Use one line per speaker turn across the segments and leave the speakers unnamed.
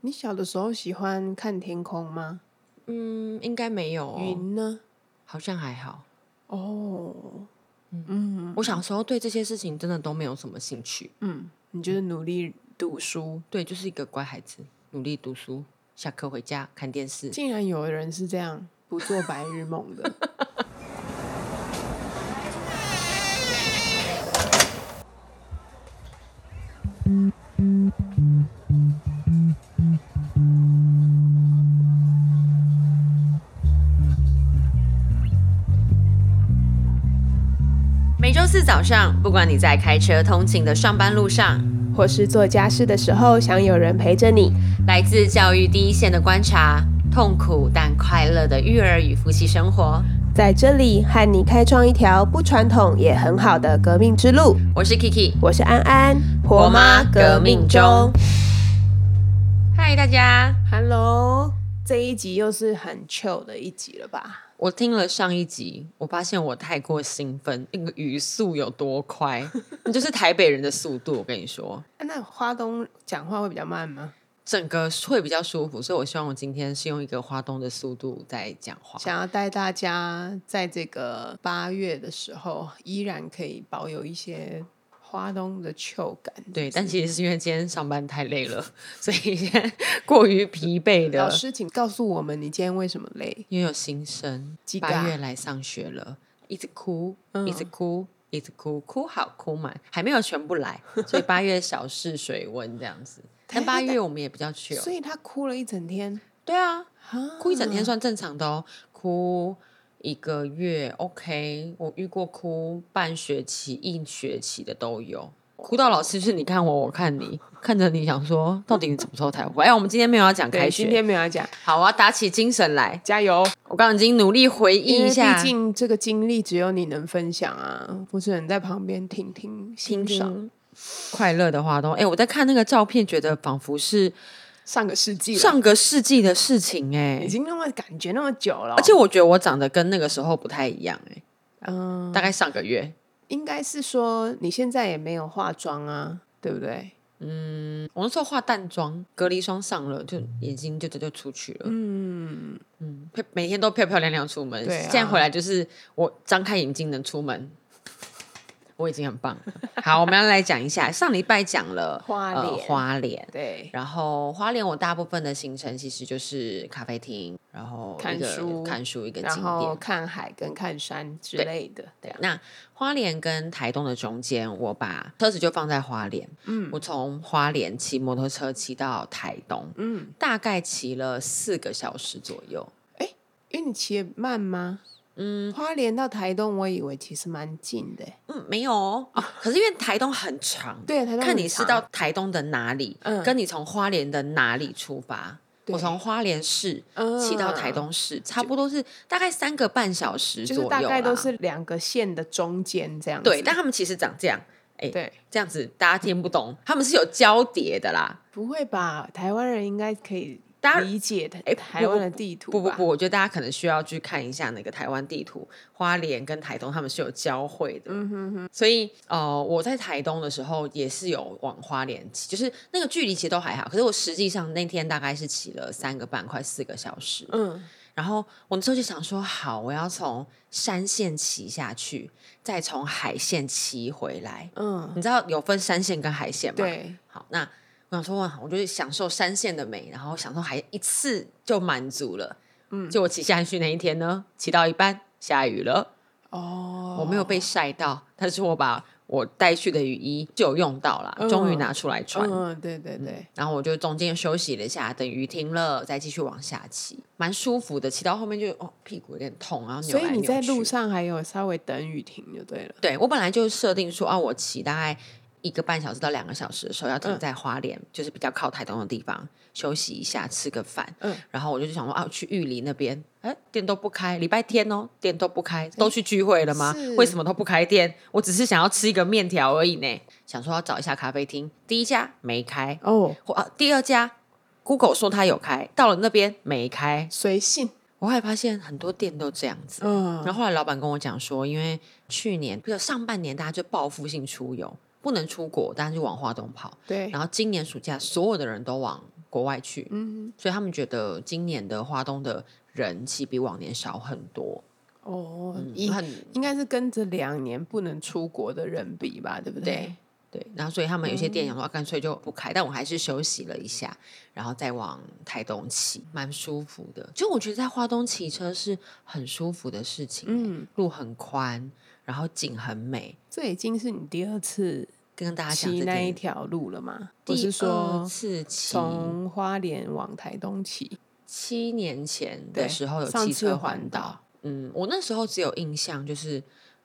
你小的时候喜欢看天空吗？
嗯，应该没有、哦，
云呢？
好像还好。
哦，嗯
我小时候对这些事情真的都没有什么兴趣，
嗯，你就是努力读书。
对，就是一个乖孩子，努力读书，下课回家看电视。
竟然有人是这样不做白日梦的。
早上，不管你在开车通勤的上班路上，
或是做家事的时候，想有人陪着你。
来自教育第一线的观察，痛苦但快乐的育儿与夫妻生活。
在这里和你开创一条不传统也很好的革命之路。
我是 Kiki，
我是安安，
婆妈革命中。嗨，大家
！Hello，这一集又是很 chill 的一集了吧？
我听了上一集，我发现我太过兴奋，那个语速有多快，那就是台北人的速度。我跟你说，
啊那花东讲话会比较慢吗？
整个会比较舒服，所以我希望我今天是用一个花东的速度在讲话。
想要带大家在这个八月的时候，依然可以保有一些花东的秋感。
对，但其实是因为今天上班太累了，所以现 在过于疲惫的。
老师，请告诉我们你今天为什么累？
因为有新生，八月来上学了，一直哭，
嗯
一直哭，一直哭，哭好哭满，还没有全部来，所以八月小试水温这样子。但八月我们也比较 chill，
所以他哭了一整天，
对啊，
啊
哭一整天算正常的哦，哭一个月 OK，我遇过哭半学期、一学期的都有。哭到老师是你看我，我看你，看着你想说，到底你什么时候才会？哎，我们今天没有要讲开
对，
学，
今天没有要讲，
好，我要打起精神来。
加油！
我刚刚已经努力回忆一下，
毕竟这个经历只有你能分享啊，不是人在旁边听听
听
欣赏。
快乐的花都。哎，我在看那个照片，觉得仿佛是
上个世纪了，
上个世纪的事情哎、
已经那么感觉那么久了，
而且我觉得我长得跟那个时候不太一样哎、
嗯，
大概上个月。
应该是说你现在也没有化妆啊，对不对？
嗯，我那时候化淡妆，隔离霜上了，就眼睛就就就出去了。
嗯，
嗯，每天都漂漂亮亮出门。
对啊
现在回来就是我张开眼睛能出门，我已经很棒了。好，我们要来讲一下，上礼拜讲了呃
花莲
花莲。
对，
然后花莲，我大部分的行程其实就是咖啡厅，然后
看书
看书一个景
然后
点。
看海跟看山之
对
类的，
对，那花莲跟台东的中间，我把车子就放在花莲。
嗯
我从花莲骑摩托车骑到台东，
嗯，
大概骑了四个小时左右。
因为你骑得慢吗？
嗯
花莲到台东，我以为其实蛮近的欸。
嗯，没有哦。哦 可是因为台东很长，
对，台东很
看你是到台东的哪里，
嗯
跟你从花莲的哪里出发。我从花莲市骑到台东市，差不多是大概三个半小时
就
左右就
是大概都是两个线的中间这样子。
对，但他们其实长这样，哎，
对，
这样子大家听不懂，他们是有交叠的啦。
不会吧？台湾人应该可以理解的
哎
台湾的地图吧
不不不，我觉得大家可能需要去看一下那个台湾地图，花莲跟台东他们是有交汇的。
嗯哼哼，
所以呃，我在台东的时候也是有往花莲骑，就是那个距离其实都还好，可是我实际上那天大概是骑了三个半快四个小时。
嗯，
然后我那时候就想说，好，我要从山线骑下去，再从海线骑回来。
嗯，
你知道有分山线跟海线吗？。
对，
好，那我想说，哇，我就是享受山线的美，然后享受还一次就满足了。
嗯
就我骑下去那一天呢，骑到一半下雨了，
哦，
我没有被晒到，但是我把我带去的雨衣就有用到了，
嗯
终于拿出来穿。
嗯，对对对，
然后我就中间休息了一下，等雨停了再继续往下骑，蛮舒服的。骑到后面就哦屁股有点痛，然后扭
所以你在路上还有稍微等雨停就对了。
对我本来就设定说啊，我骑大概一个半小时到两个小时的时候要停
嗯
在花莲，就是比较靠台东的地方休息一下，吃个饭。
嗯
然后我就想说啊，去玉里那边，哎，店都不开，礼拜天哦，店都不开，都去聚会了吗
是？
为什么都不开店？我只是想要吃一个面条而已呢，想说要找一下咖啡厅，第一家没开，
哦，
或啊第二家 Google 说它有开，到了那边没开，
随性，
我后来发现很多店都这样子。
嗯
然后后来老板跟我讲说，因为去年比如上半年大家就报复性出游，不能出国，但是就往花东跑。
对，
然后今年暑假所有的人都往国外去，
嗯，
所以他们觉得今年的花东的人气比往年少很多，
哦，
嗯
应
很
应该是跟这两年不能出国的人比吧，对不对？
对，然后所以他们有些店想说，啊干脆就不开，但我还是休息了一下，然后再往台东骑，蛮舒服的。就我觉得在花东骑车是很舒服的事情、嗯，路很宽，然后景很美。
这已经是你第二次
跟大家讲
骑，那一条路了吗？
第
我是说
二次骑，
从花莲往台东骑，
七年前的时候有
上
骑车
环
环岛，嗯，我那时候只有印象就是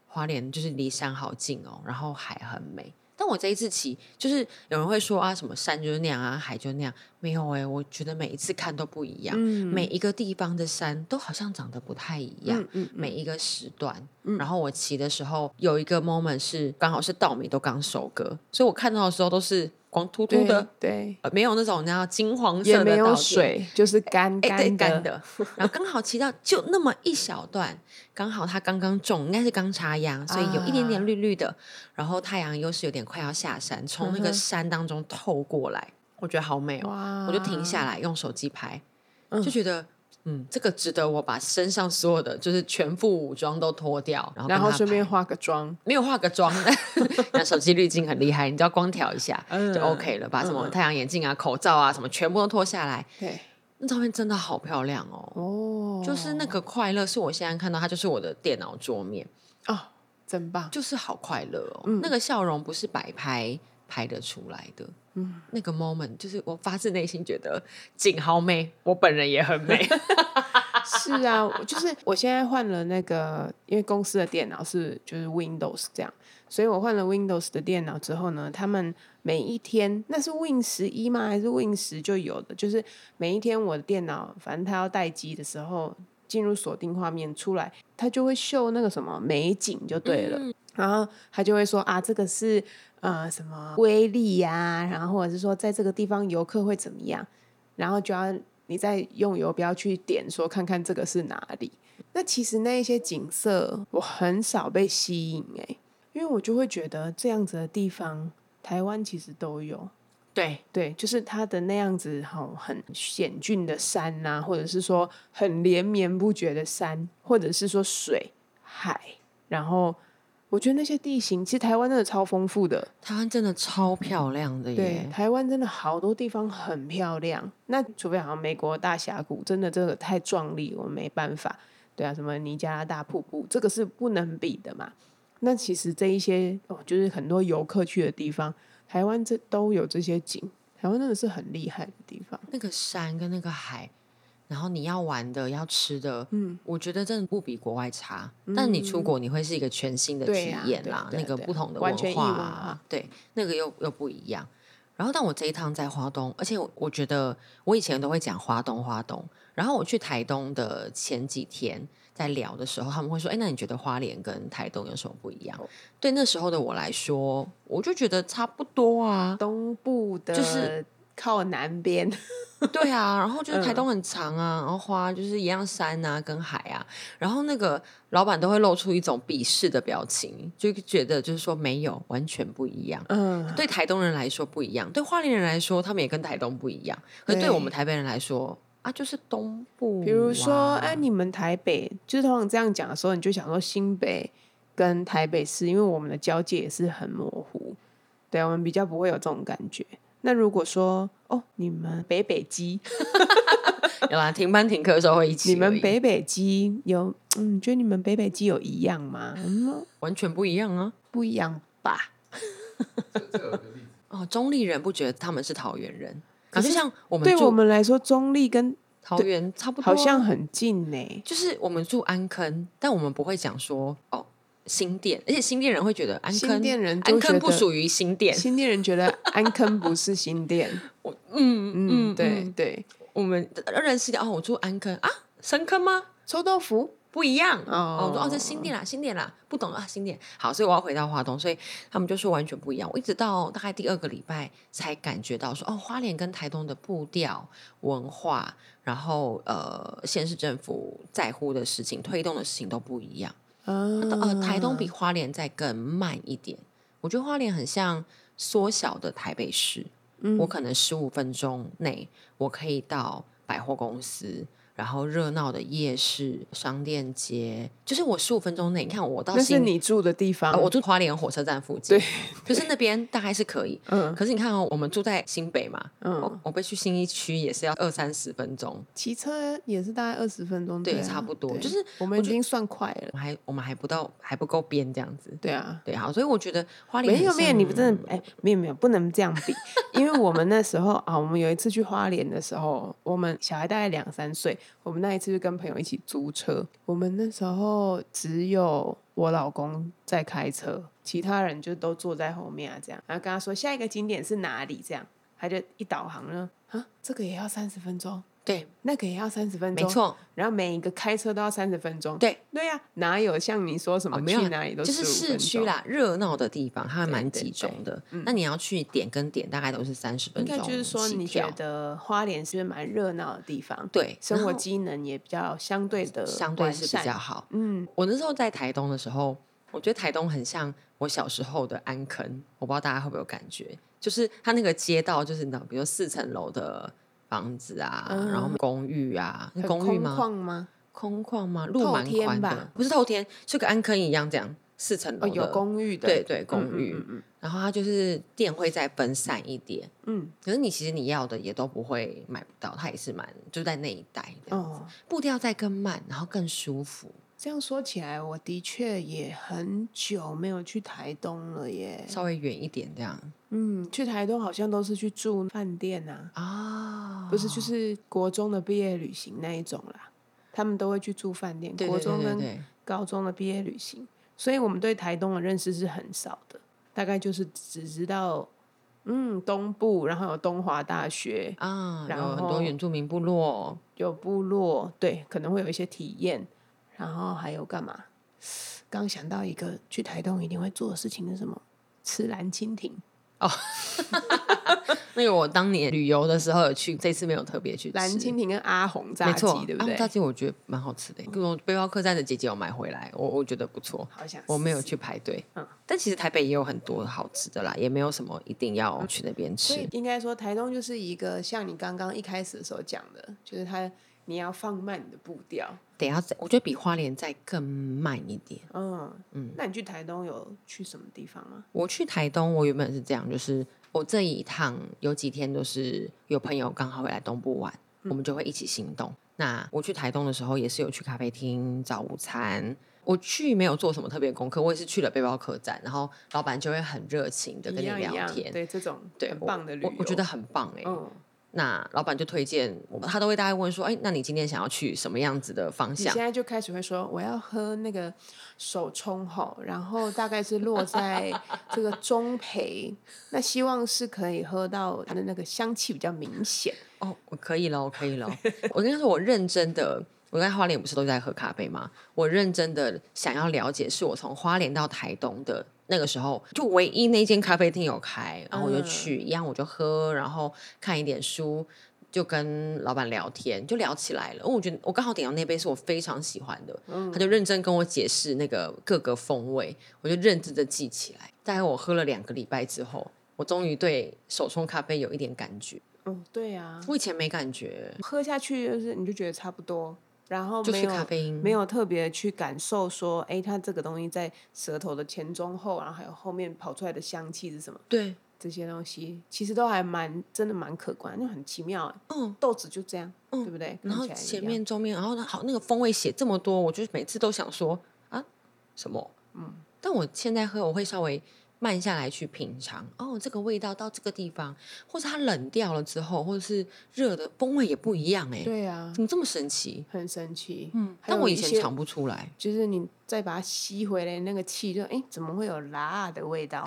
花莲就是离山好近哦，然后海很美。但我这一次骑，就是有人会说啊，什么山就是那样啊，海就那样，没有哎、我觉得每一次看都不一样，
嗯
每一个地方的山都好像长得不太一样，
嗯嗯
每一个时段。然后我骑的时候有一个 moment 是刚好是稻米都刚收割，所以我看到的时候都是光秃秃的，
对，
呃，没有那种你知道金黄色
也没有
的
水，就是干干
干的，然后刚好骑到就那么一小段，刚好它刚刚种，应该是刚插秧，所以有一点点绿绿的。然后太阳又是有点快要下山，从那个山当中透过来，我觉得好美哦，我就停下来用手机拍，
嗯
就觉得。嗯，这个值得我把身上所有的就是全副武装都脱掉，然后
顺便化个妆，
没有化个妆，那手机滤镜很厉害，你只要光调一下
嗯。
就 OK 了，把什么
嗯。
太阳眼镜啊、口罩啊什么全部都脱下来，
对，
那照片真的好漂亮哦。
哦，
就是那个快乐，是我现在看到它就是我的电脑桌面，
哦，真棒，
就是好快乐哦。
嗯。
那个笑容不是摆拍拍得出来的，
嗯，
那个 moment 就是我发自内心觉得景好美，我本人也很美。
是啊，就是我现在换了那个，因为公司的电脑是就是 Windows 这样，所以我换了 Windows 的电脑之后呢，他们每一天那是 Win 十一吗？还是 Win 十就有的？就是每一天我的电脑，反正它要待机的时候，进入锁定画面出来，它就会秀那个什么美景就对了，然后他就会说啊，这个是呃什么威力呀、然后或者是说在这个地方游客会怎么样，然后就要你再用游标去点说看看这个是哪里。那其实那一些景色我很少被吸引诶、因为我就会觉得这样子的地方台湾其实都有。
对，
对，就是它的那样子好，很险峻的山呐、或者是说很连绵不绝的山，或者是说水海，然后我觉得那些地形，其实台湾真的超丰富的。
台湾真的超漂亮的
对，
耶。
台湾真的好多地方很漂亮。那除非好像美国大峡谷，真的这个太壮丽，我们没办法。对啊，什么尼加拉大瀑布，这个是不能比的嘛。那其实这一些哦，就是很多游客去的地方，台湾这都有这些景。台湾真的是很厉害的地方。
那个山跟那个海，然后你要玩的、要吃的，
嗯，
我觉得真的不比国外差。但你出国，你会是一个全新的体验啦，那个不同的
文
啊
化，
对，那个又又不一样。然后，但我这一趟在花东，而且我我觉得我以前都会讲花东花东，然后我去台东的前几天在聊的时候，他们会说：“哎，那你觉得花莲跟台东有什么不一样？”对那时候的我来说，我就觉得差不多啊。
东部的
就是
靠南边，
对啊，然后就是台
嗯
东很长啊，然后花就是一样山啊跟海啊，然后那个老板都会露出一种鄙视的表情，就觉得就是说没有完全不一样。
嗯，
对台东人来说不一样，对花莲人来说他们也跟台东不一样，可是对
对
我们台北人来说啊，就是东部、啊。
比如说，哎，你们台北就是通常这样讲的时候，你就想说新北跟台北市，因为我们的交界也是很模糊，对啊，我们比较不会有这种感觉。那如果说哦，你们北北基，
有啦，停班停课的时候会一起，
你们北北基有，嗯，觉得你们北北基有一样吗？嗯，
完全不一样啊。
不一样吧？
哦，中立人不觉得他们是桃园人，可
可是
是像我们
对我们来说，中立跟
桃园差不多啊、
好像很近呢。
就是我们住安坑，但我们不会讲说哦新店，而且新店人会觉得安坑
新店人
安坑不属于新店。
新店人觉得 安坑不是新店，
我嗯
嗯，对
嗯
对，
我们认识的哦，我住安坑啊，深坑吗？
臭豆腐，
不一样
哦
我说哦，这新店啦，新店啦，不懂啊，新店。好，所以我要回到花东，所以他们就说完全不一样。我一直到大概第二个礼拜才感觉到说，哦，花莲跟台东的步调、文化，然后呃，县市政府在乎的事情、推动的事情都不一样。
啊，
呃，台东比花莲再更慢一点。我觉得花莲很像缩小的台北市，
嗯
我可能十五分钟内我可以到百货公司。然后热闹的夜市、商店街，就是我十五分钟内，你看我到
那是你住的地方，
呃我住花莲火车站附近，
对，
就是那边大概是可以。
嗯
可是你看哦，我们住在新北嘛，
嗯
我我被去新一区也是要二三十分钟，
骑车也是大概二十分钟，
对
啊
差不多就是
我们已经算快了
我，们还我们还不到还不够边这样子。
对啊。
对，啊，所以我觉得花莲
没有没有，你不真的哎，没有没有，不能这样比，因为我们那时候啊，我们有一次去花莲的时候，我们小孩大概两三岁，我们那一次就跟朋友一起租车，我们那时候只有我老公在开车，其他人就都坐在后面啊，这样，然后跟他说下一个景点是哪里，这样，他就一导航呢，啊，这个也要三十分钟，
对，
那个也要三十分钟，
没，错，
然后每一个开车都要三十分钟，
对。
对呀、哪有像你说什么、去哪里都
就是市区啦，热闹的地方，它还
对
蛮集中的。
嗯。
那你要去点跟点，大概都是三十分钟
就是说，你觉得花莲是蛮热闹的地方，
对
生活机能也比较相对的
相对是比较好。
嗯，
我那时候在台东的时候，我觉得台东很像我小时候的安坑，我不知道大家会不会有感觉，就是它那个街道，就是你知道，比如四层楼的房子啊，
嗯
然后公寓啊，公寓吗？
旷吗？
空旷吗？路
透
蛮宽的，不是透天，就跟安坑一样这样，四层楼
哦，
的。
有公寓的，
对对
嗯
公寓
嗯嗯
然后它就是店会再分散一点，
嗯
可是你其实你要的也都不会买不到，它也是蛮就在那一带这
嗯，
样子，
哦，
步调再更慢，然后更舒服。
这样说起来，我的确也很久没有去台东了耶。
稍微远一点这样
嗯，去台东好像都是去住饭店啊，
啊，
不是就是国中的毕业旅行那一种啦，他们都会去住饭店。
对对
国中跟高中的毕业旅行，所以我们对台东的认识是很少的，大概就是只知道，嗯，东部，然后有东华大学，
啊，
然
有很多原住民部落，
有部落，对，可能会有一些体验，然后还有干嘛？刚想到一个去台东一定会做的事情是什么？吃蓝蜻蜓，
那个我当年旅游的时候有去，这次没有特别去吃。
蓝蜻蜓跟阿红炸鸡
没错，，
对不对？
啊炸鸡我觉得蛮好吃的，跟我背包客栈的姐姐有买回来，我我觉得不错。
好想
我没有去排队，
嗯
但其实台北也有很多好吃的啦，也没有什么一定要去那边吃。
应该说，台东就是一个像你刚刚一开始的时候讲的，就是它你要放慢你的步调。
得要再，我觉得比花莲再更慢一点。
嗯嗯，那你去台东有去什么地方吗？
我去台东，我原本是这样，就是我这一趟有几天都是有朋友刚好会来东部玩，我们就会一起行动。那我去台东的时候，也是有去咖啡厅找午餐。我去没有做什么特别功课，我也是去了背包客栈，然后老板就会很热情的跟你
一样一样，
聊天，
对这种很
对很
棒的旅游，
我我觉得很棒哎、
嗯，
那老板就推荐我们，他都会大概问说，哎，那你今天想要去什么样子的方向
你现？在就开始会说我要喝那个手冲吼，然后大概是落在这个中培，那希望是可以喝到它的那个香气比较明显。
哦，我可以了，我可以了。我跟他说，我认真的，我在花莲不是都在喝咖啡吗？我认真的想要了解，是我从花莲到台东的那个时候，就唯一那间咖啡厅有开，然后我就去，一样我就喝，然后看一点书。就跟老板聊天，就聊起来了。因为我觉得我刚好点到那杯是我非常喜欢的，他就认真跟我解释那个各个风味，我就认真的记起来。大概我喝了两个礼拜之后，我终于对手冲咖啡有一点感觉。
嗯，对啊，
我以前没感觉，
喝下去就是你就觉得差不多，然后没有没有特别去感受说，哎，它这个东西在舌头的前中后，然后还有后面跑出来的香气是什么？
对，
这些东西其实都还蛮真的蛮可观，就很奇妙哎。
嗯，
豆子就这样，对不对？
然后前面中面，然后好那个风味写这么多，我就每次都想说啊什么，嗯，但我现在喝我会稍微慢下来去品尝，哦，这个味道到这个地方，或是它冷掉了之后，或者是热的风味也不一样哎，
对啊，
怎么这么神奇？
很神奇。
嗯，但我以前尝不出来，
就是你再把它吸回来，那个气就哎，怎么会有辣的味道？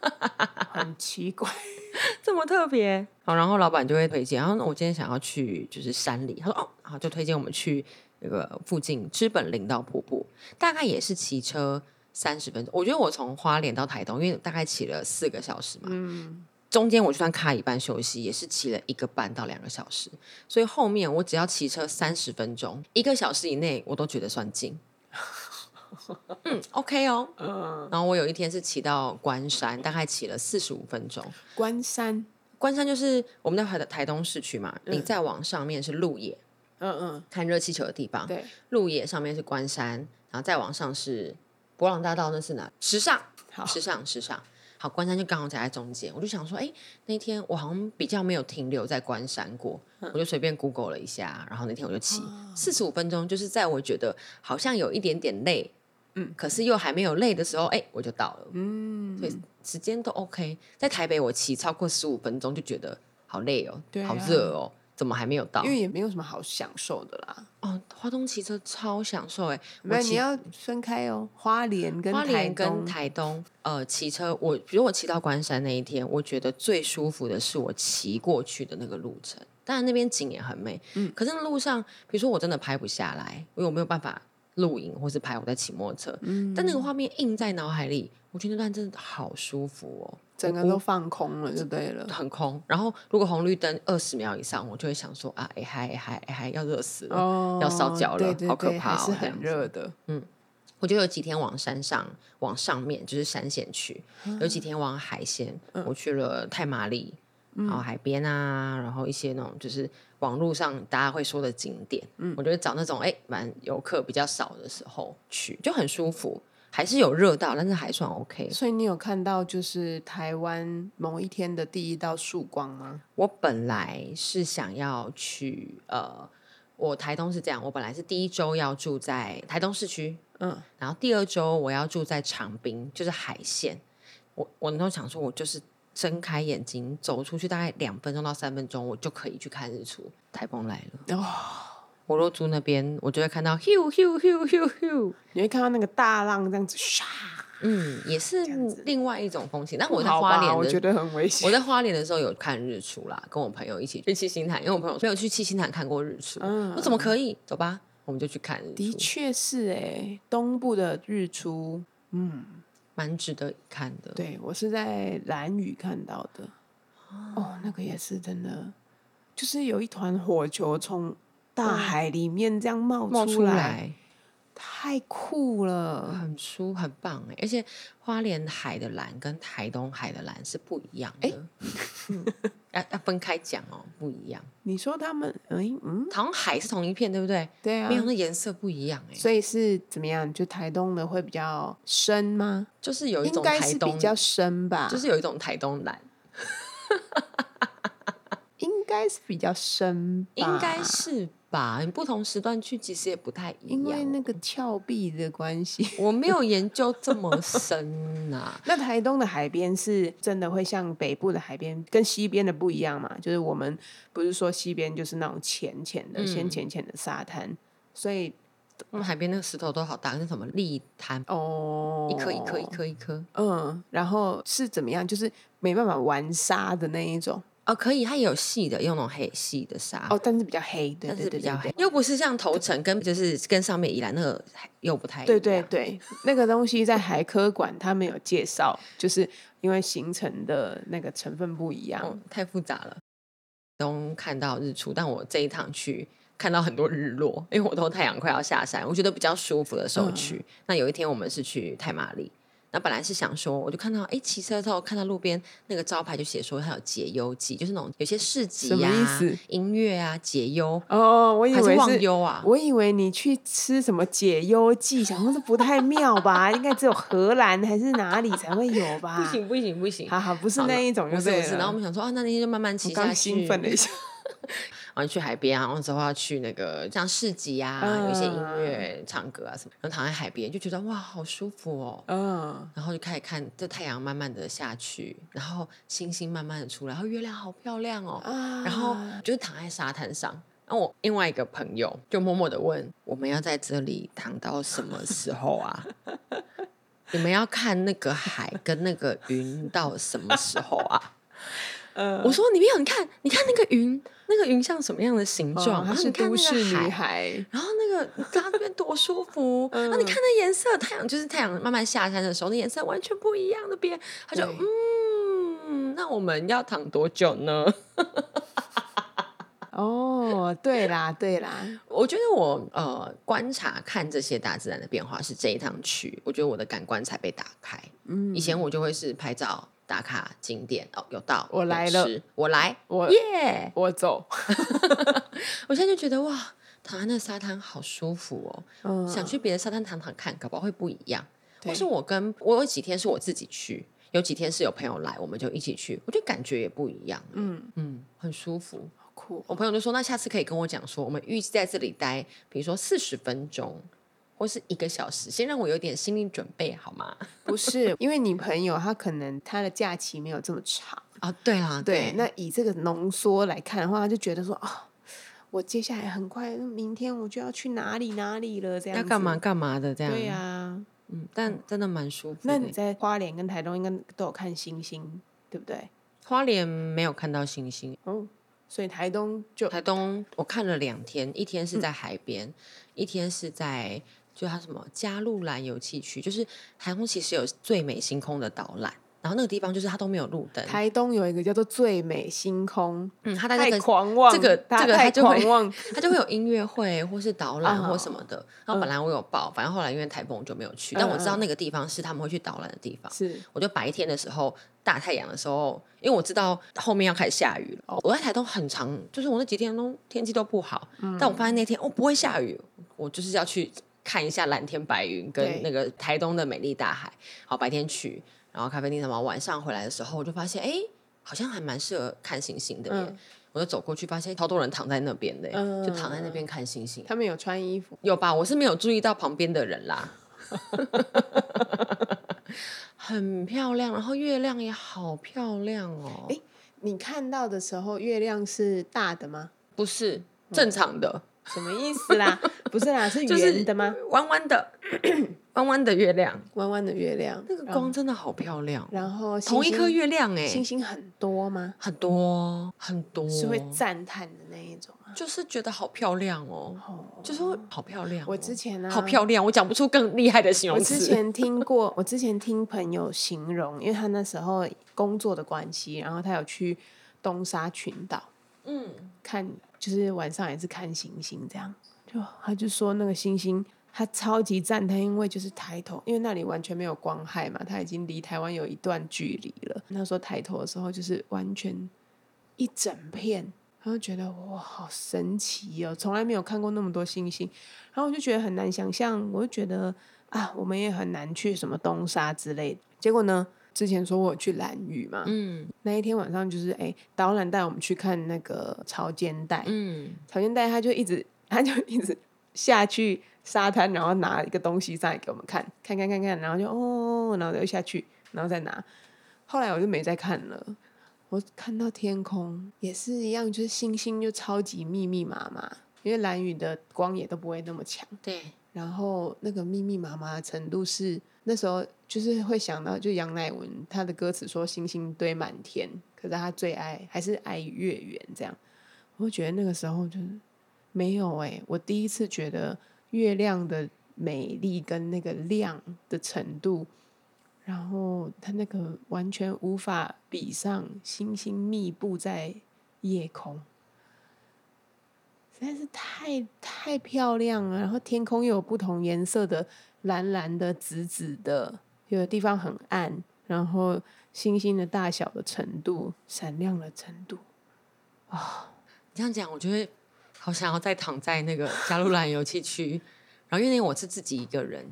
很奇怪。
这么特别。好，然后老板就会推荐，然后那我今天想要去就是山里，他说哦，好，就推荐我们去那个附近知本林道瀑布，大概也是骑车三十分钟。我觉得我从花莲到台东，因为大概骑了四个小时嘛，
嗯，
中间我就算卡一半休息，也是骑了一个半到两个小时，所以后面我只要骑车三十分钟，一个小时以内我都觉得算近。嗯，OK 哦。
嗯，
然后我有一天是骑到关山，大概骑了四十五分钟。
关山，
关山就是我们在台的台东市区嘛，你再往上面是鹿野，
嗯嗯，
看热气球的地方。
对，
鹿野上面是关山，然后再往上是博朗大道，那是哪？时尚，
好，
时尚，时尚。好，关山就刚好夹在中间，我就想说，哎，那天我好像比较没有停留在关山过，我就随便 Google 了一下，然后那天我就骑四十五分钟，就是在我觉得好像有一点点累，嗯，可是又还没有累的时候，哎，我就到了，嗯，所以时间都 OK。在台北我骑超过十五分钟就觉得好累哦，
对啊
好热哦，怎么还没有到
因？为也没有什么好享受的啦。
哦，花东骑车超享受哎，
没有，你要分开哦，花莲跟
花
台
莲跟
东
台东，呃，骑车，我比如我骑到关山那一天，我觉得最舒服的是我骑过去的那个路程。当然那边景也很美，嗯，可是那路上，比如说我真的拍不下来，因为我没有办法录影或是拍我在骑摩托车，嗯，但那个画面印在脑海里，我觉得那段真的好舒服哦。
整个都放空了，就对了。
很空，然后如果红绿灯二十秒以上，我就会想说啊，哎嗨哎嗨哎嗨，要热死了，
哦，
要烧脚了
对对
好可怕哦
是很热的。
嗯我就有几天往山上，往上面就是山线去，有几天往海线，我去了太麻里，然后海边啊，然后一些那种就是网络上大家会说的景点，我就会找那种哎，蛮游客比较少的时候去，就很舒服，还是有热到，但是还算 OK。
所以你有看到就是台湾某一天的第一道曙光吗？
我本来是想要去呃，我台东是这样，我本来是第一周要住在台东市区，
嗯，
然后第二周我要住在长滨，就是海线。我我那时候想说，我就是睁开眼睛走出去，大概两分钟到三分钟，我就可以去看日出。台风来了，
哦，
我若住那边，我就会看到 hiu hiu hiu hiu hiu，
你会看到那个大浪这样子唰，
嗯，也是另外一种风情。但我在花莲
我觉得很危险。
我在花莲的时候有看日出啦，跟我朋友一起去七星潭，因为我朋友没有去七星潭看过日出，
嗯
我怎么可以？走吧，我们就去看日出，
的确是哎，东部的日出，嗯，
蛮值得一看的。
对我是在蓝屿看到的。哦，那个也是真的，就是有一团火球从大海里面这样冒
冒出
来，
来。
太酷了。
很舒很棒哎，而且花莲海的蓝跟台东海的蓝是不一样的，嗯。要要分开讲哦，不一样。
你说他们，嗯嗯，
好像海是同一片，对不对？
对啊。
没，有，那颜色不一样哎，
所以是怎么样？就台东的会比较深吗？
就是有一种台东
是比较深吧，
就是有一种台东蓝，
应该是比较深吧，
应该是吧？你不同时段去其实也不太一样，
因为那个峭壁的关系。
我没有研究这么 深呐、
那台东的海边是真的会像北部的海边跟西边的不一样嘛？就是我们不是说西边就是那种浅浅的、
嗯
先浅浅的沙滩，所以
我们海边那个石头都好大，那什么砾滩，
哦，
一颗一颗一，颗一颗。
嗯，然后是怎么样？就是没办法玩沙的那一种
哦，可以，它也有细的，用那种黑细的纱，
哦，但是比较黑，对
但
对对
是比较黑又不是像头层跟就是跟上面宜兰那个又不太一样。
对对对，那个东西在海科馆他们有介绍，就是因为形成的那个成分不一样。
哦，太复杂了。都看到日出，但我这一趟去看到很多日落，因为我都太阳快要下山，我觉得比较舒服的时候去。
嗯
那有一天我们是去太麻里，那本来是想说，我就看到哎骑车的时候看到路边那个招牌就写说它有解忧记，就是那种有些市集呀、音乐啊解忧，
哦，我以为是
忧啊？
我以为你去吃什么解忧记，想说这不太妙吧？应该只有荷兰还是哪里才会有吧？
不，行不行不行，
好好，不是那一种就
不是不是。然后我们想说啊，那那天就慢慢骑
我刚
下去。
兴奋了一下，
然后去海边啊，然后之后要去那个像市集啊，有一些音乐、唱歌啊什么，然后躺在海边就觉得哇，好舒服哦。
嗯，
然后就开始看这太阳慢慢的下去，然后星星慢慢的出来，然后月亮好漂亮哦。
啊
然后就是躺在沙滩上，然后我另外一个朋友就默默的问：我们要在这里躺到什么时候啊？你们要看那个海跟那个云到什么时候啊？
呃
我说你没有，你看，你看那个云，那个云像什么样的形状？
哦是
然后你看
都市女
那个海，
孩，
然后那个你看那边多舒服，
嗯
然后你看那颜色，太阳就是太阳慢慢下山的时候，那颜色完全不一样。的边他就嗯，那我们要躺多久呢？
哦，对啦，对啦，
我觉得我呃观察看这些大自然的变化是这一趟去，我觉得我的感官才被打开。
嗯
以前我就会是拍照打卡景点。哦，有到，
我来了，
我来，
我
耶！
我走，
我现在就觉得哇，躺在那沙滩好舒服哦，
嗯，
想去别的沙滩躺躺看，搞不好会不一样。或是我跟我有几天是我自己去，有几天是有朋友来，我们就一起去，我觉得感觉也不一样。
嗯，
嗯，很舒服。
好酷，
我朋友就说，那下次可以跟我讲说，我们预计在这里待，比如说四十分钟或是一个小时，先让我有点心理准备好吗？
不是因为你朋友他可能他的假期没有这么长，
啊，对啊，
对，那以这个浓缩来看的话，他就觉得说哦。我接下来很快，明天我就要去哪里哪里了，这样
要干嘛？干嘛的这样。
对啊、
嗯，但真的蛮舒服的。
那你在花莲跟台东应该都有看星星，对不对？
花莲没有看到星星，
哦，所以台东就
台东我看了两天，一天是在海边，一天是在就它什么加路兰油气区，就是台东其实有最美星空的导览，然后那个地方就是它都没有路灯，
台东有一个叫做最美星空，
嗯，它在那
太
个
狂妄，
这个
它
这个它就会
狂妄，
它就会有音乐会或是导览
哦
或什么的。然后本来我有报，反正后来因为台风我就没有去，但我知道那个地方是他们会去导览的地方。
是
我就白天的时候大太阳的时候，因为我知道后面要开始下雨了。我在台东很长，就是我那几天都天气都不好，但我发现那天哦不会下雨，我就是要去看一下蓝天白云跟那个台东的美丽大海。好，白天去，然后咖啡厅什么，晚上回来的时候，我就发现哎，好像还蛮适合看星星的耶。
嗯
我就走过去，发现超多人躺在那边的就躺在那边看星星。
他们有穿衣服，
有吧？我是没有注意到旁边的人啦。很漂亮，然后月亮也好漂亮哦。
诶你看到的时候月亮是大的吗？
不是正常的，
什么意思啦？不是啦，是
就是
圆的吗？
弯弯的，弯弯的月亮，
弯弯的月亮，
那个光真的好漂亮。
然后星
同一颗月亮哎、
星星很多吗？
很多很多，
是会赞叹的那一种啊。
就是觉得好漂亮哦，
哦，
就是会好漂亮哦、
我之前呢、
好漂亮，我讲不出更厉害的形容词。
之前听过，我之前听朋友形容，因为他那时候工作的关系，然后他有去东沙群岛
嗯，
看，就是晚上也是看星星，这样就他就说那个星星。他超级赞叹，因为就是抬头，因为那里完全没有光害嘛，他已经离台湾有一段距离了。他说抬头的时候，就是完全一整片，他就觉得哇，好神奇哦，从来没有看过那么多星星。然后我就觉得很难想象，我就觉得啊，我们也很难去什么东沙之类的。结果呢，之前说我去蓝雨嘛，
嗯
那一天晚上就是哎，导览带我们去看那个潮间带，
嗯，
潮间带他就一直 他就一直下去沙滩，然后拿一个东西上来给我们看，看看看看，然后就哦，然后又下去，然后再拿。后来我就没再看了。我看到天空也是一样，就是星星就超级密密麻麻，因为蓝雨的光也都不会那么强。
对，
然后那个密密麻麻的程度是那时候就是会想到，就杨乃文他的歌词说“星星堆满天”，可是他最爱还是爱月圆这样。我觉得那个时候就是没有哎、我第一次觉得月亮的美丽跟那个亮的程度，然后它那个完全无法比上星星密布在夜空。实在是太太漂亮了，然后天空又有不同颜色的蓝蓝的、紫紫的，有的地方很暗，然后星星的大小的程度、闪亮的程度，
你这样讲，我就会好想要再躺在那个加路兰油气区，然后因为我是自己一个人，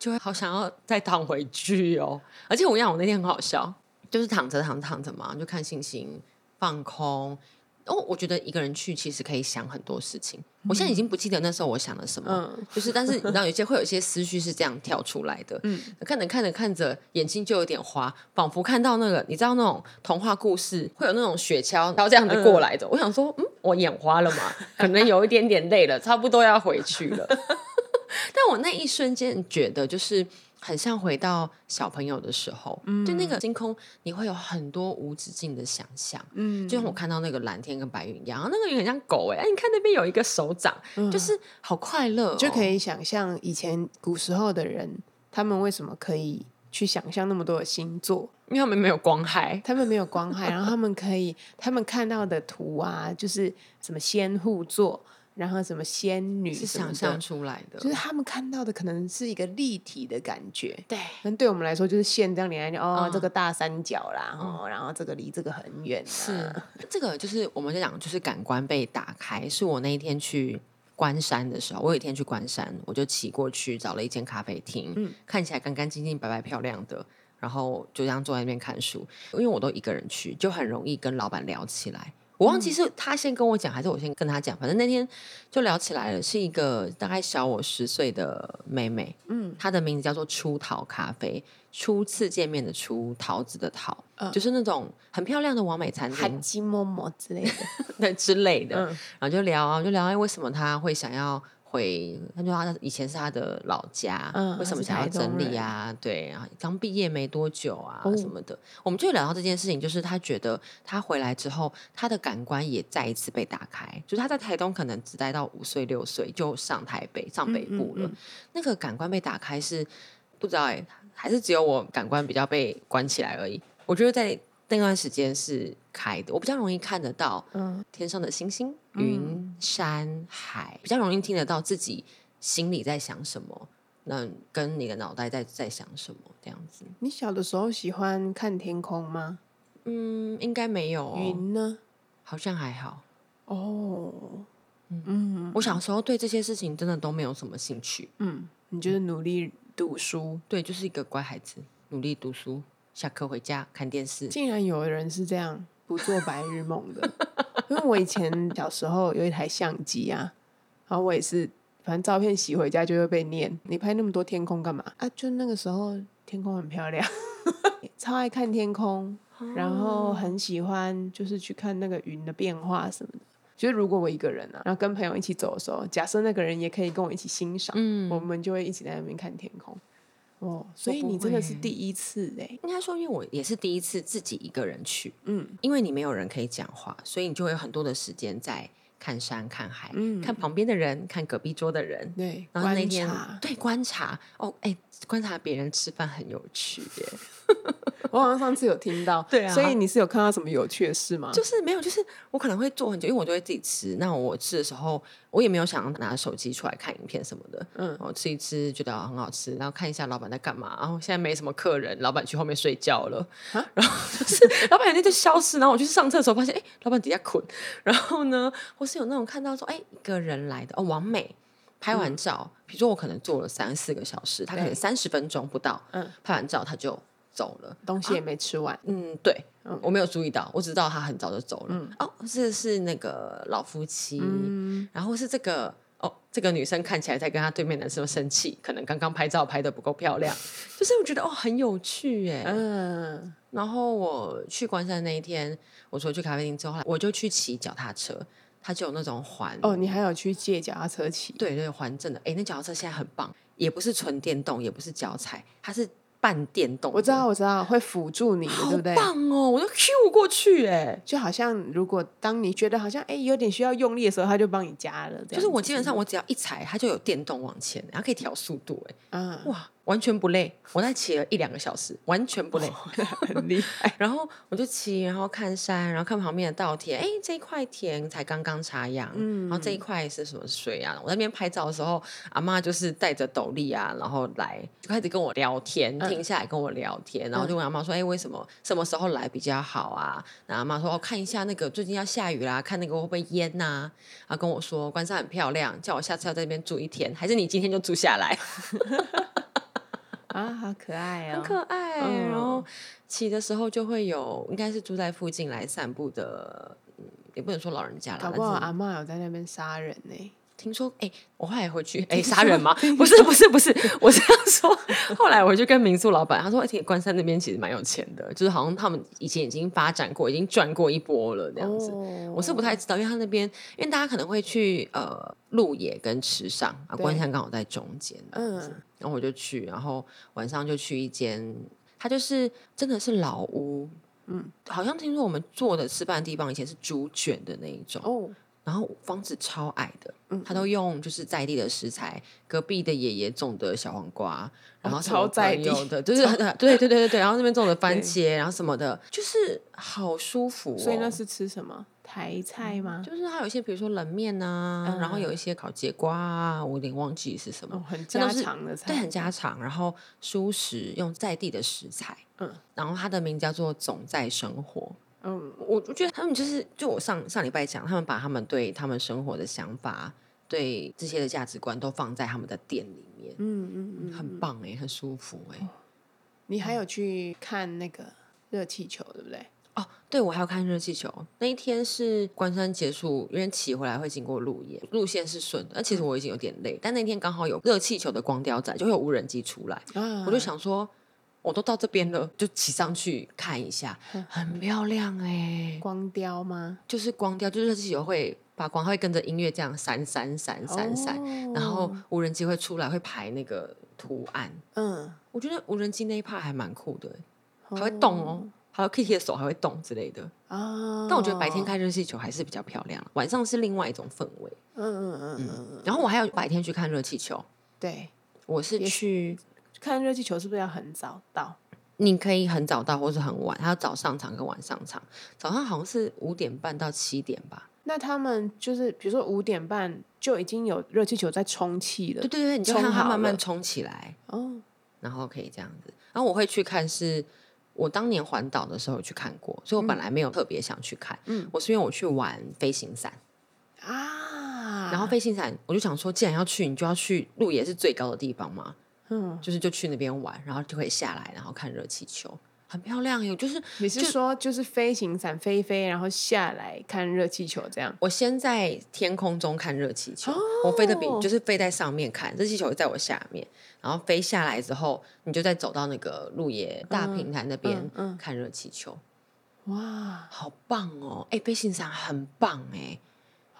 就会好想要再躺回去哦。而且我跟你讲，我那天很好笑，就是躺着躺着躺着嘛，就看星星，放空。哦，我觉得一个人去其实可以想很多事情。我现在已经不记得那时候我想了什么，
嗯
就是但是你知道，有些会有一些思绪是这样跳出来的。
嗯，
看着看着看着，眼睛就有点花，仿佛看到那个，你知道那种童话故事会有那种雪橇，然后这样子过来的。我想说，嗯，我眼花了嘛，可能有一点点累了，差不多要回去了。但我那一瞬间觉得，就是很像回到小朋友的时候，就那个星空，你会有很多无止境的想象。
嗯
就像我看到那个蓝天跟白云一样，然后那个云很像狗哎、哎，你看那边有一个手掌，就是好快乐、哦，
就可以想象以前古时候的人，他们为什么可以去想象那么多的星座？
因为他们没有光害。
他们没有光害，然后他们 可以，他们看到的图啊，就是什么仙户座，然后什么仙女
是想象出来的，
就是他们看到的可能是一个立体的感觉。
对，
可能对我们来说就是线这样连起哦，
嗯
这个大三角啦，哦，然后这个离这个很远、啊，
是这个就是我们在讲，就是感官被打开。是我那一天去关山的时候，我有一天去关山，我就骑过去找了一间咖啡厅，
嗯
看起来干干净净、白白漂亮的，然后就这样坐在那边看书。因为我都一个人去，就很容易跟老板聊起来。我忘记是他先跟我讲，还是我先跟他讲。反正那天就聊起来了，是一个大概小我十岁的妹妹，
嗯，
她的名字叫做初桃咖啡，初次见面的初，桃子的桃，
嗯
就是那种很漂亮的完美餐厅
韩基摸摸之类的，
对之类的。
嗯
然后就聊啊，就聊哎，为什么他会想要回？他就说他以前是他的老家，
嗯
为什么想要整理啊？对，然后刚毕业没多久啊、
哦
什么的。我们就聊到这件事情，就是他觉得他回来之后，他的感官也再一次被打开。就是他在台东可能只待到五岁六岁就上台北上北部了，
嗯嗯
那个感官被打开是不知道哎、还是只有我感官比较被关起来而已。我觉得在那段时间是开的，我比较容易看得到
嗯
天上的星星、云、山、海，比较容易听得到自己心里在想什么，那跟你的脑袋在在想什么这样子。
你小的时候喜欢看天空吗？
嗯，应该没有、哦，
云呢？
好像还好。
哦，嗯
我小时候对这些事情真的都没有什么兴趣，
嗯，你就是努力读书。
对，就是一个乖孩子，努力读书，下课回家看电视。
竟然有人是这样 不做白日梦的，因为我以前小时候有一台相机啊，然后我也是，反正照片洗回家就会被念，你拍那么多天空干嘛啊？就那个时候天空很漂亮，超爱看天空，然后很喜欢就是去看那个云的变化什么的。就是如果我一个人啊，然后跟朋友一起走的时候，假设那个人也可以跟我一起欣赏，
嗯
我们就会一起在那边看天空。哦，所以你真的是第一次哎、
应该说，因为我也是第一次自己一个人去，
嗯，
因为你没有人可以讲话，所以你就会有很多的时间在看山、看海、
嗯。
看旁边的人、看隔壁桌的人。
对，
然后那
观
天
察。
对观察。哦，哎，观察别人吃饭很有趣耶。
我好像上次有听到，
对啊
所以你是有看到什么有趣的事吗？
就是没有，就是我可能会做很久，因为我就会自己吃。那我吃的时候，我也没有想要拿手机出来看影片什么的。
嗯
我吃一吃，觉得很好吃，然后看一下老板在干嘛。然后现在没什么客人，老板去后面睡觉了。
啊
然后就是 老板有天就消失，然后我去上厕所，发现哎，老板底下捆。然后呢，我是有那种看到说，哎，一个人来的哦，王美。拍完照，比如说我可能坐了三四个小时，他可能三十分钟不到，
嗯
拍完照他就走了。
东西也没吃完，
嗯，对，
嗯
我没有注意到，我只知道他很早就走了。哦，这是那个老夫妻，
嗯，
然后是这个哦，这个女生看起来在跟他对面男生生气，可能刚刚拍照拍的不够漂亮，就是我觉得哦很有趣耶。
嗯，
然后我去关山那一天，我除了去咖啡厅之后，我就去骑脚踏车，它就有那种环
哦，你还有去借脚踏车骑，
对对环正的，哎，那脚踏车现在很棒，也不是纯电动，也不是脚踩，它是半电动，
我知道，我知道，会辅助你对不对？
棒哦，我就 Q 过去哎。
就好像如果当你觉得好像哎有点需要用力的时候，它就帮你加了，
就是我基本上我只要一踩，它就有电动往前，然后可以调速度，哎，
啊，
哇，完全不累。我在骑了一两个小时，完全不累。
很厉害，
然后我就骑，然后看山，然后看旁边的稻田，哎，这一块田才刚刚插秧，
嗯
然后这一块是什么水啊？我在那边拍照的时候，阿妈就是带着斗笠啊，然后来就开始跟我聊天，
嗯
停下来跟我聊天，然后就问阿妈说，哎，为什么什么时候来比较好啊？然后阿妈说，哦，看一下那个最近要下雨啦，看那个会不会淹呐、然后跟我说关山很漂亮，叫我下次要在那边住一天，还是你今天就住下来？
啊，好可爱哦，
很可爱。
嗯
然后骑的时候就会有，应该是住在附近来散步的，嗯，也不能说老人家了，
搞不好阿妈有在那边杀人呢，
听说，哎、我后来回去，哎、杀人吗？不是，不是，不是，我是要说，后来我回去跟民宿老板，他说，而且关山那边其实蛮有钱的，就是好像他们以前已经发展过，已经赚过一波了这样子。
哦。
我是不太知道，因为他那边，因为大家可能会去呃鹿野跟池上啊，
对。
关山刚好在中间，嗯，
嗯。
然后我就去，然后晚上就去一间，它就是真的是老屋，嗯，好像听说我们做的吃饭的地方以前是猪卷的那一种，
哦，
然后房子超矮的，
嗯
他都用就是在地的食材，隔壁的爷爷种的小黄瓜，然后
超在地
的，就是对对对对对，然后那边种的番茄，然后什么的，就是好舒服、哦。
所以那是吃什么？台菜吗？
就是它有一些，比如说冷面啊，然后有一些烤节瓜啊，我有点忘记是什么，
哦，很家常的菜，
对，很家常，然后蔬食用在地的食材，
嗯
然后它的名叫做总在生活。
嗯
我我觉得他们就是，就我上上礼拜讲，他们把他们对他们生活的想法，对这些的价值观都放在他们的店里面，
嗯嗯嗯，
很棒哎、很舒服哎、
你还有去看那个热气球，对不对？
哦，对，我还要看热气球。那一天是关山结束，因为骑回来会经过路野，路线是顺的。那其实我已经有点累，但那天刚好有热气球的光雕展，就会有无人机出来，
啊
我就想说，我都到这边了，就骑上去看一下，很漂亮哎、
光雕吗？
就是光雕，就是热气球会把光会跟着音乐这样闪闪闪闪闪，然后
哦
无人机会出来会排那个图案。
嗯，
我觉得无人机那一 part 还蛮酷的欸、还会动哦，还有 Kitty 的手还会动之类的。
啊，
但我觉得白天看热气球还是比较漂亮，晚上是另外一种氛围。
嗯嗯嗯嗯，
然后我还有白天去看热气球，
对，
我是去，
看热气球是不是要很早到？
你可以很早到或是很晚，它有早上场跟晚上场，早上好像是五点半到七点吧。
那他们就是比如说五点半就已经有热气球在充气了
对，对对，你就看它慢慢充起来，
哦，
然后可以这样子。然后我会去看是。我当年环岛的时候去看过，所以我本来没有特别想去看。
嗯
我是因为我去玩飞行伞，
啊，
然后飞行伞我就想说，既然要去，你就要去路也是最高的地方嘛，
嗯，
就是就去那边玩，然后就可以下来，然后看热气球，很漂亮哟。就是
你是
就
说就是飞行伞飞一飞，然后下来看热气球这样？
我先在天空中看热气球，我飞的比
哦
就是飞在上面看，热气球在我下面，然后飞下来之后，你就再走到那个路野大平台那边、
嗯嗯
看热气球，
哇，
好棒哦！哎，飞行伞很棒哎，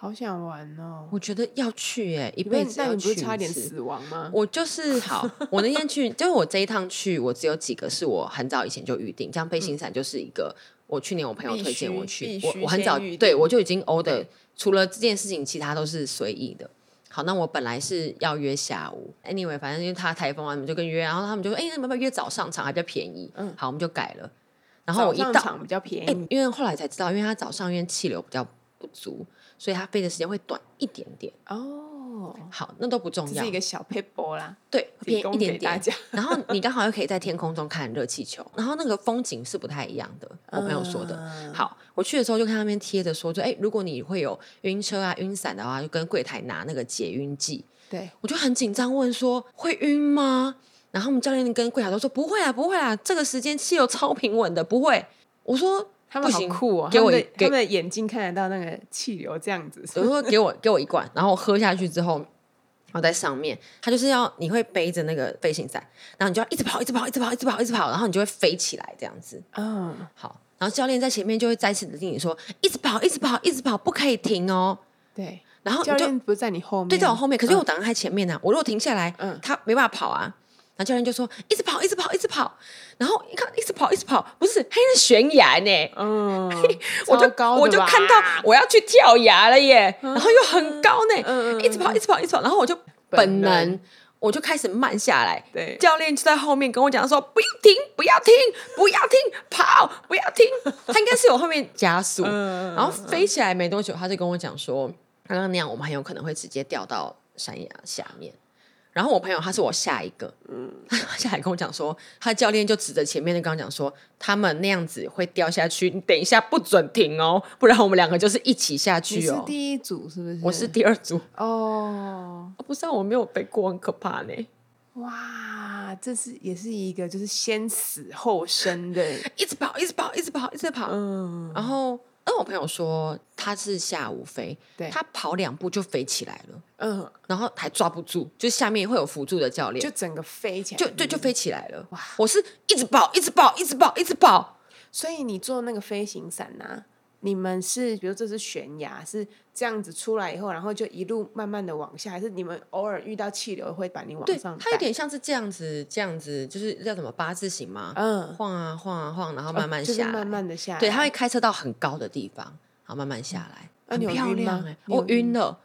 好想玩哦！
我觉得要去哎，一辈子要
那你不是
去一次
差点死亡吗？
我就是好，我那天去，就是我这一趟去，我只有几个是我很早以前就预定，像背心伞就是一个，我去年我朋友推荐我去我我很早对我就已经 order，除了这件事情，其他都是随意的。好，那我本来是要约下午，anyway，反正因为他台风啊，我们就跟约，然后他们就说，哎、那要不要约早上场还比较便宜？
嗯
好，我们就改了。然后我一到，
上场比较便
哎、
宜，
因为后来才知道，因为他早上因为气流比较不足，所以它飞的时间会短一点点。
哦，
好，那都不重要
是一，个小 paper 啦，
对，会
提供
便宜一点点。然后你刚好又可以在天空中看热气球，然后那个风景是不太一样的。我朋友说的。
嗯
好，我去的时候就看那边贴着说，就哎，如果你会有晕车啊、晕伞的话，就跟柜台拿那个解晕剂。
对，
我就很紧张，问说会晕吗？然后我们教练跟柜台都说不会啊，不会啊，这个时间气流超平稳的，不会。我说
他们好酷哦，
给我
他们的
给
他们的眼睛看得到那个气流这样子，
我说给我给我一罐，然后喝下去之后，然后在上面，它就是要你会背着那个飞行伞，然后你就要一直跑，一直跑，一直跑，一直跑，一直跑，然后你就会飞起来这样子。
嗯，
好，然后教练在前面就会再次的跟你说，一直跑，一直跑，一直跑，不可以停哦。
对，
然后
教练不是在你后面，
对在我后面，可是我挡在前面呢、我如果停下来，
嗯
他没办法跑啊。然后教练就说一直跑，一直跑，一直跑。然后一看跑，一直跑，不是，还是悬崖呢。
嗯，
我就
高
我就看到我要去跳崖了耶，然后又很高呢，
嗯嗯
一直跑，一直跑，一直跑，然后我就
本
本能。
能，
我就开始慢下来。
对。
教练就在后面跟我讲说：“不要停，不要停，不要停，跑，不要停。”他应该是有后面加速，
嗯。
然后飞起来没多久，他就跟我讲说：“刚刚那样，我们很有可能会直接掉到山崖下面。”然后我朋友他是我下一个，嗯，他下来跟我讲说，他教练就指着前面的跟我讲说，他们那样子会掉下去，你等一下不准停哦，不然我们两个就是一起下
你是
去哦。
第一组是不是？
我是第二组，
哦，
哦不是、啊、我没有背过，很可怕呢。
哇，这是也是一个就是先死后生的，
一直跑，一直跑，一直跑，一直跑。
嗯，
然后，跟我朋友说他是下午飞，
对
他跑两步就飞起来了，
嗯，
然后还抓不住，就下面会有辅助的教练，
就整个飞起来，
就对就飞起来了。
哇
我是一直跑，一直跑，一直跑，一直跑。
所以你做那个飞行伞呐、你们是比如这是悬崖，是这样子出来以后，然后就一路慢慢的往下，还是你们偶尔遇到气流会把你往，上带？
它有点像是这样子，这样子，就是叫什么八字形吗？
嗯，
晃啊晃啊晃，然后慢慢
就是
下。
慢慢的下来。
对，他会开车到很高的地方，然后慢慢下来，很
那你有晕吗
漂亮哎、我
晕
了，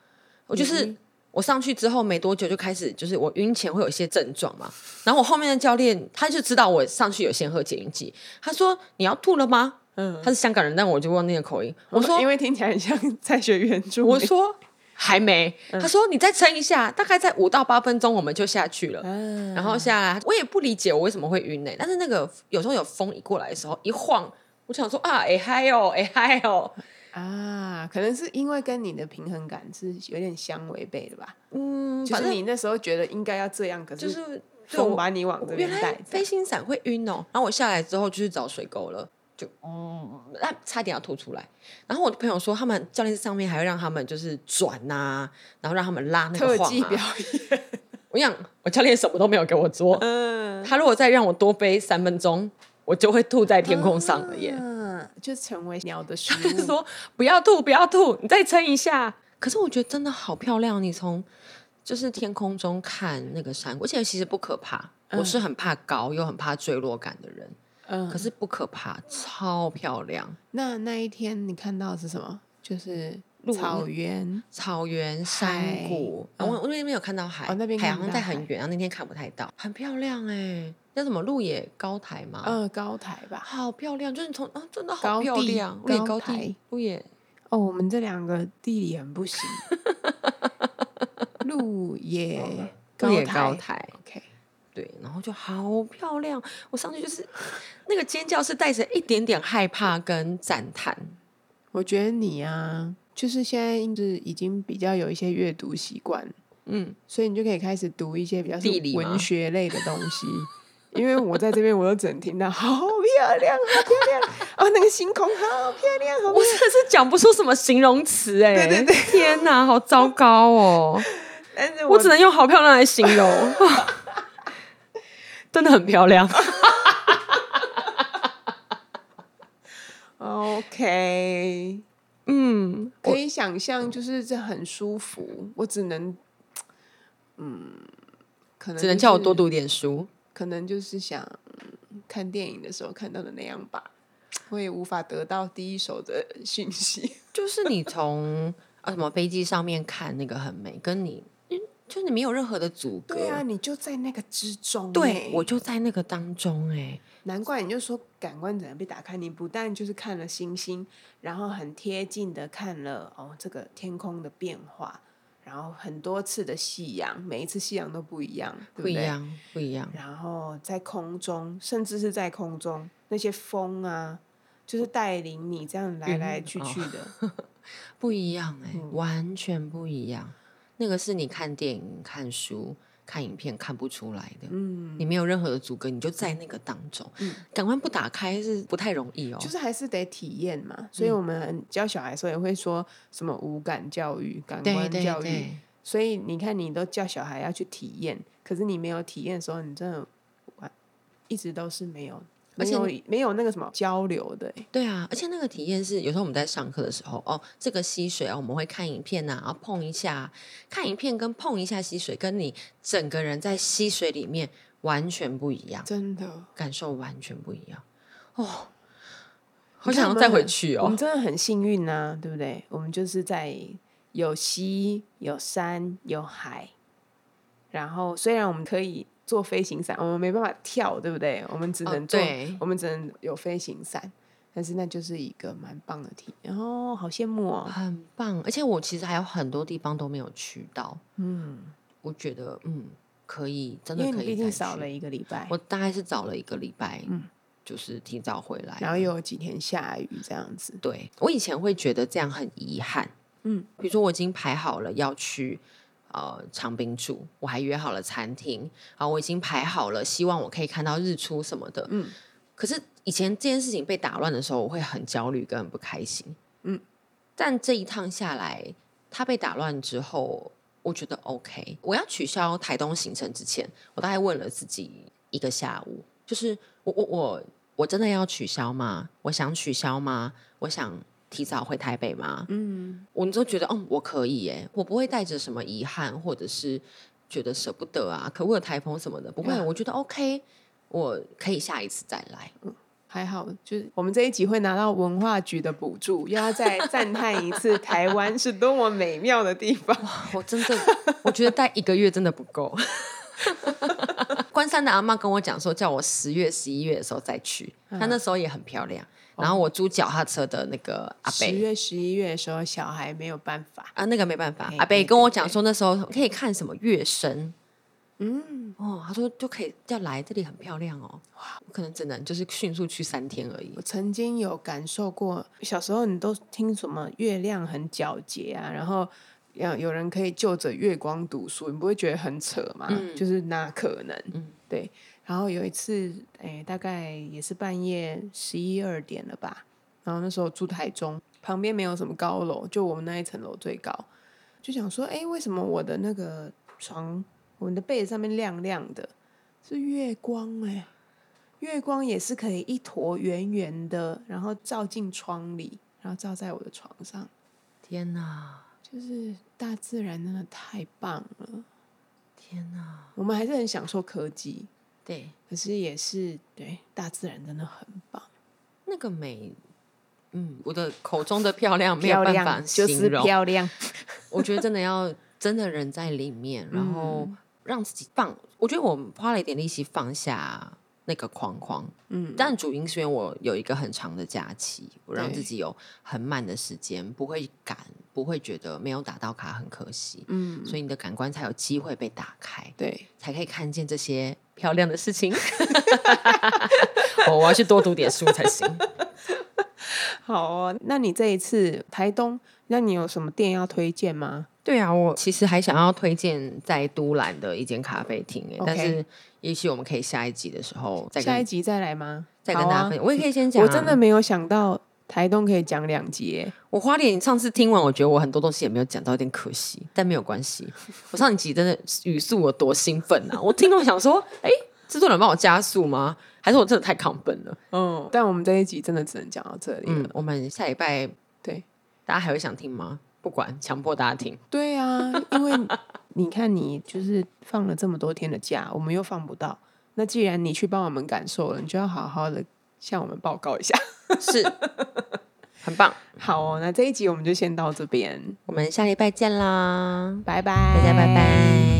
我就是我上去之后没多久就开始，就是我晕前会有一些症状嘛，然后我后面的教练他就知道我上去有先喝解晕剂，他说你要吐了吗？
嗯，
他是香港人，但我就忘那个口音。我说
因为听起来很像在学原著。
我说还没，他说你再撑一下，大概在五到八分钟我们就下去了。
嗯，
然后下来，我也不理解我为什么会晕呢、但是那个有时候有风一过来的时候，一晃，我想说啊，哎嗨哦，哎嗨哦，
啊，可能是因为跟你的平衡感是有点相违背的吧。
嗯，反正
就是你那时候觉得应该要这样，可
就是是对
风
我
把你往这边带。
飞行伞会晕哦。然后我下来之后就去找水沟了，就嗯，那差点要吐出来。然后我的朋友说，他们教练上面还会让他们就是转呐、然后让他们拉那个晃、
特技表
啊。
演，
我想，我教练什么都没有给我做，
嗯，
他如果再让我多飞三分钟，我就会吐在天空上了耶。
嗯，就成为鸟的食物。
他说不要吐，不要吐，你再撑一下。可是我觉得真的好漂亮，你从就是天空中看那个山谷，而且其实不可怕。我是很怕高又很怕坠落感的人，
嗯，
可是不可怕，超漂亮。
那那一天你看到的是什么？就是草原。
草原、山谷，
海
我我那边有看到海，
哦那边
海好像
看不到海
在很远，然后那天看不太到，很漂亮哎、叫什么鹿野高台吗？
呃，高台吧。
好漂亮，就是从啊，真的好漂亮，鹿野高
高台
地，鹿野
哦，我们这两个地理很不行。鹿野
鹿野
台
高台
，，OK，
对，然后就好漂亮，我上去就是那个尖叫是带着一点点害怕跟赞叹，
我觉得你啊，就是现在是已经比较有一些阅读习惯，
嗯，
所以你就可以开始读一些比较
地理
文学类的东西。因为我在这边，我都只能听到 好漂亮，好漂亮哦，那个星空好漂亮，好漂亮。
我真的是讲不出什么形容词哎、
对对对
天哪，好糟糕哦，
但是
我只能用好漂亮来形容，真的很漂亮。
OK，
嗯，
可以想象，就是这很舒服。我只能，嗯，可能
只能叫我多读点书。
可能就是想、嗯看电影的时候看到的那样吧，我也无法得到第一手的讯息。
就是你从啊什么飞机上面看那个很美，跟你嗯就你没有任何的阻隔。
对啊，你就在那个之中
对
欸
我就在那个当中哎、
难怪你就说感官怎样被打开，你不但就是看了星星，然后很贴近的看了哦这个天空的变化，然后很多次的夕阳，每一次夕阳都不一样，对对？
不一样，不一样。
然后在空中，甚至是在空中那些风啊，就是带领你这样来来去
哦
去的。
不一样哎、
嗯
完全不一样。那个是你看电影、看书、看影片看不出来的，
嗯，
你没有任何的阻隔，你就在那个当中。感官不打开是不太容易哦。
就是还是得体验嘛。所以我们教小孩的时候也会说什么无感教育、感官教育。
对，
所以你看，你都叫小孩要去体验，可是你没有体验的时候，你真的完一直都是没有，
而且
没有那个什么交流的欸。
对啊，而且那个体验是有时候我们在上课的时候，哦，这个溪水啊，我们会看影片呐、然后碰一下，看影片跟碰一下溪水，跟你整个人在溪水里面完全不一样，
真的，
感受完全不一样。哦，好想要再回去哦
我们。真的很幸运呐、对不对？我们就是在有溪、有山、有海，然后虽然我们可以做飞行伞，我们没办法跳，对不对？我们只
哦
能做，
对
我们只能有飞行伞，但是那就是一个蛮棒的体验。哦，好羡慕哦。
很棒，而且我其实还有很多地方都没有去到，
嗯，
我觉得嗯可以，真的可以再去
少了一个礼拜，
我大概是找了一个礼拜，
嗯
就是提早回来，
然后又有几天下雨这样子。
对我以前会觉得这样很遗憾，
嗯，
比如说我已经排好了要去呃长滨住，我还约好了餐厅，啊，我已经排好了，希望我可以看到日出什么的，
嗯，
可是以前这件事情被打乱的时候，我会很焦虑跟很不开心，
嗯，
但这一趟下来，它被打乱之后，我觉得 OK。我要取消台东行程之前，我大概问了自己一个下午，就是我我我我真的要取消吗？我想取消吗？我想提早回台北吗？
嗯，
我就觉得，嗯，我可以耶，我不会带着什么遗憾，或者是觉得舍不得啊，可会有台风什么的，不会，
啊
我觉得 OK，我可以下一次再来。
还好，就是我们这一集会拿到文化局的补助，又要再 赞叹一次台湾是多么美妙的地方。
我真的，我觉得待一个月真的不够。关山的阿妈跟我讲说，叫我十月、十一月的时候再去，她那时候也很漂亮，然后我租脚踏车的那个阿贝。
十月、十一月的时候，小孩没有办法。
啊，那个没办法，阿贝跟我讲说那时候可以看什么月升，
嗯，
哦，他说就可以要来这里很漂亮哦，哇我可能只能就是迅速去三天而已
我。曾经有感受过，小时候你都听什么月亮很皎洁啊，然后有有人可以就着月光读书，你不会觉得很扯吗？
嗯
就是那可能？
嗯
对。然后有一次，哎，大概也是半夜十一二点了吧。然后那时候住台中，旁边没有什么高楼，就我们那一层楼最高。就想说，哎，为什么我的那个床，我们的被子上面亮亮的，是月光哎、月光也是可以一坨圆圆的，然后照进窗里，然后照在我的床上，
天哪，
就是大自然真的太棒了。
天哪，
我们还是很享受科技，
对，
可是也是对大自然真的很棒，
那个美，嗯，我的口中的漂亮没有
漂
办法
亮就是
形容。
漂亮。
我觉得真的要真的人在里面，然后
嗯
让自己放。我觉得我花了一点力气放下那个框框，
嗯，
但主因是因为我有一个很长的假期，我让自己有很慢的时间，不会赶，不会觉得没有打到卡很可惜，
嗯，
所以你的感官才有机会被打开，
对，
才可以看见这些漂亮的事情。我 我要去多读点书才行。
好哦。那你这一次台东，那你有什么店要推荐吗？
对啊，我其实还想要推荐在都兰的一间咖啡厅诶但是也许我们可以下一集的时候再跟
下一集再来吗？
再跟大家分享。我也可以先讲啊、
我真的没有想到台东可以讲两集耶。
我花莲上次听完，我觉得我很多东西也没有讲到，有点可惜，但没有关系。我上一集真的语速有多兴奋啊！我听到想说，哎、制作人帮我加速吗？还是我真的太亢奋了？
嗯，但我们这一集真的只能讲到这里了。
嗯，我们下礼拜
对，
大家还会想听吗？不管，强迫大家听。
对啊，因为你看你就是放了这么多天的假，我们又放不到。那既然你去帮我们感受了，你就要好好的向我们报告一下。
是，很棒。
好哦，那这一集我们就先到这边，
我们下礼拜见啦，
拜拜，
大家拜拜。